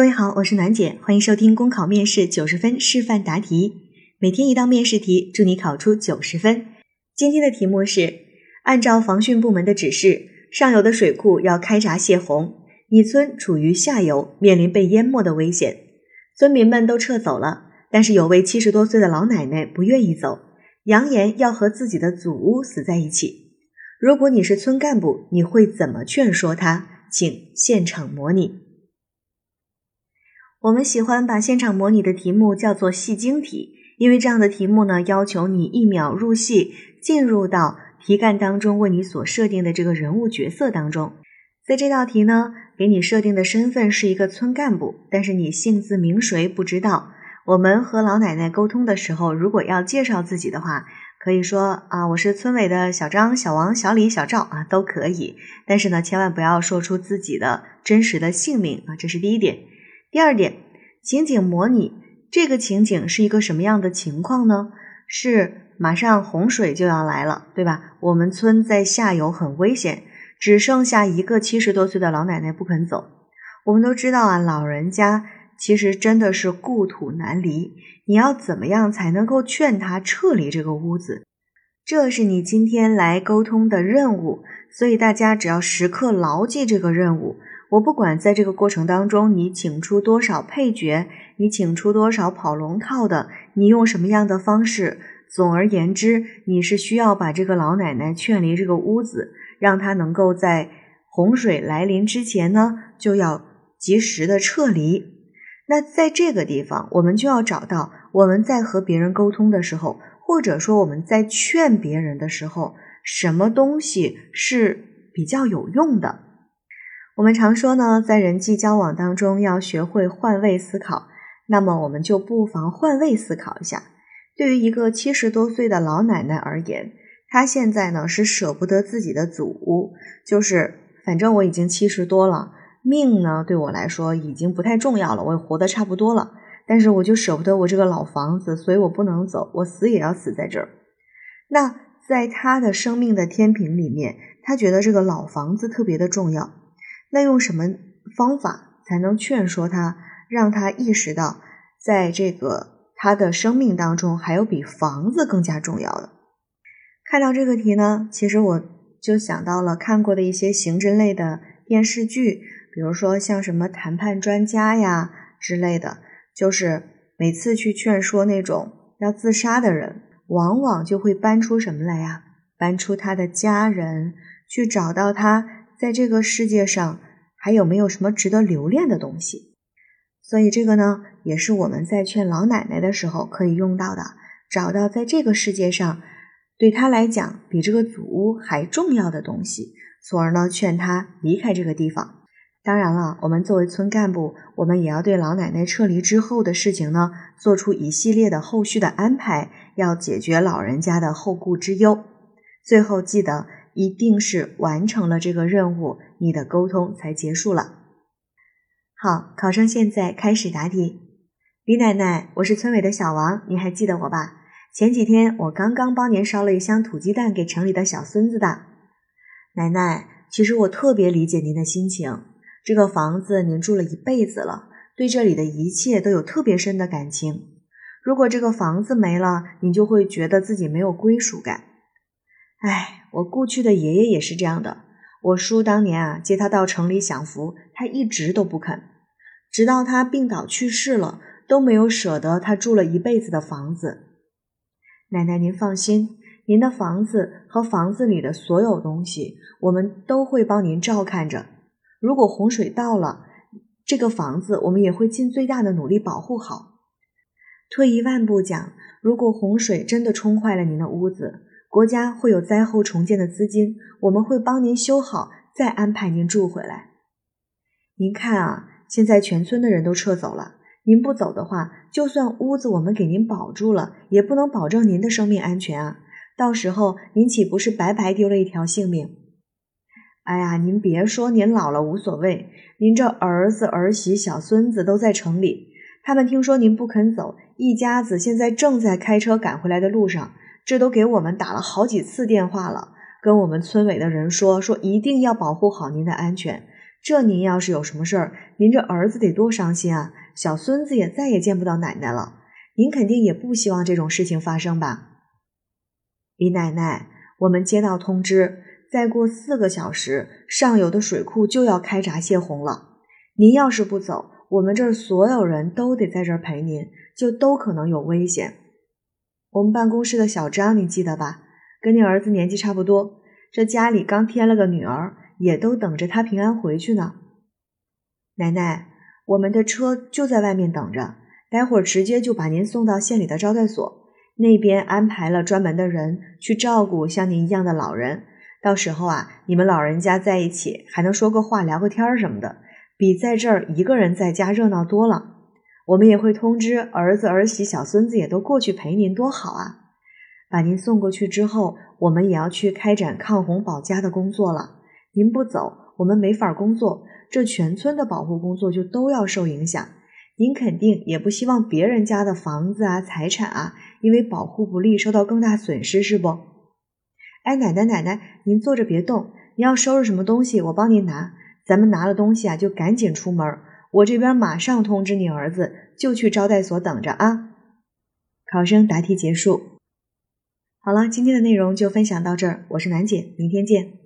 各位好，我是暖姐，欢迎收听公考面试九十分示范答题，每天一道面试题，祝你考出九十分。今天的题目是：按照防汛部门的指示，上游的水库要开闸泄洪，你村处于下游，面临被淹没的危险。村民们都撤走了，但是有位七十多岁的老奶奶不愿意走，扬言要和自己的祖屋死在一起。如果你是村干部，你会怎么劝说她？请现场模拟。我们喜欢把现场模拟的题目叫做戏精题，因为这样的题目呢，要求你一秒入戏，进入到题干当中为你所设定的这个人物角色当中。在这道题呢，给你设定的身份是一个村干部，但是你姓字名谁不知道。我们和老奶奶沟通的时候，如果要介绍自己的话，可以说啊，我是村委的小张、小王、小李、小赵啊，都可以。但是呢，千万不要说出自己的真实的姓名啊，这是第一点。第二点，情景模拟这个情景是一个什么样的情况呢？是马上洪水就要来了，对吧？我们村在下游很危险，只剩下一个七十多岁的老奶奶不肯走。我们都知道啊，老人家其实真的是故土难离。你要怎么样才能够劝他撤离这个屋子？这是你今天来沟通的任务，所以大家只要时刻牢记这个任务。我不管在这个过程当中，你请出多少配角，你请出多少跑龙套的，你用什么样的方式，总而言之，你是需要把这个老奶奶劝离这个屋子，让她能够在洪水来临之前呢，就要及时的撤离。那在这个地方，我们就要找到我们在和别人沟通的时候，或者说我们在劝别人的时候，什么东西是比较有用的。我们常说呢，在人际交往当中要学会换位思考。那么，我们就不妨换位思考一下。对于一个七十多岁的老奶奶而言，她现在呢是舍不得自己的祖屋，就是反正我已经七十多了，命呢对我来说已经不太重要了，我也活得差不多了。但是我就舍不得我这个老房子，所以我不能走，我死也要死在这儿。那在她的生命的天平里面，她觉得这个老房子特别的重要。那用什么方法才能劝说他，让他意识到，在这个他的生命当中，还有比房子更加重要的？看到这个题呢，其实我就想到了看过的一些刑侦类的电视剧，比如说像什么谈判专家呀之类的，就是每次去劝说那种要自杀的人，往往就会搬出什么来呀？搬出他的家人，去找到他。在这个世界上还有没有什么值得留恋的东西？所以这个呢，也是我们在劝老奶奶的时候可以用到的，找到在这个世界上对她来讲比这个祖屋还重要的东西，从而呢劝她离开这个地方。当然了，我们作为村干部，我们也要对老奶奶撤离之后的事情呢做出一系列的后续的安排，要解决老人家的后顾之忧。最后记得。一定是完成了这个任务，你的沟通才结束了。好，考生现在开始答题。李奶奶，我是村委的小王，你还记得我吧？前几天我刚刚帮您捎了一箱土鸡蛋给城里的小孙子的。奶奶，其实我特别理解您的心情。这个房子您住了一辈子了，对这里的一切都有特别深的感情。如果这个房子没了，你就会觉得自己没有归属感。哎，我故去的爷爷也是这样的。我叔当年啊接他到城里享福，他一直都不肯，直到他病倒去世了，都没有舍得他住了一辈子的房子。奶奶您放心，您的房子和房子里的所有东西，我们都会帮您照看着。如果洪水到了，这个房子我们也会尽最大的努力保护好。退一万步讲，如果洪水真的冲坏了您的屋子，国家会有灾后重建的资金，我们会帮您修好，再安排您住回来。您看啊，现在全村的人都撤走了，您不走的话，就算屋子我们给您保住了，也不能保证您的生命安全啊！到时候您岂不是白白丢了一条性命？哎呀，您别说您老了无所谓，您这儿子儿媳小孙子都在城里，他们听说您不肯走，一家子现在正在开车赶回来的路上。这都给我们打了好几次电话了，跟我们村委的人说说，一定要保护好您的安全。这您要是有什么事儿，您这儿子得多伤心啊！小孙子也再也见不到奶奶了。您肯定也不希望这种事情发生吧？李奶奶，我们接到通知，再过四个小时，上游的水库就要开闸泄洪了。您要是不走，我们这儿所有人都得在这儿陪您，就都可能有危险。我们办公室的小张，你记得吧？跟您儿子年纪差不多，这家里刚添了个女儿。也都等着他平安回去呢。奶奶，我们的车就在外面等着，待会儿直接就把您送到县里的招待所，那边安排了专门的人去照顾像您一样的老人。到时候啊，你们老人家在一起还能说个话、聊个天儿什么的，比在这儿一个人在家热闹多了。我们也会通知儿子、儿媳、小孙子也都过去陪您，多好啊！把您送过去之后，我们也要去开展抗洪保家的工作了。您不走，我们没法工作，这全村的保护工作就都要受影响。您肯定也不希望别人家的房子啊、财产啊，因为保护不力受到更大损失，是不？哎，奶奶奶奶，您坐着别动，您要收拾什么东西，我帮您拿。咱们拿了东西啊，就赶紧出门。我这边马上通知你儿子，就去招待所等着啊。考生答题结束。好了，今天的内容就分享到这儿，我是楠姐，明天见。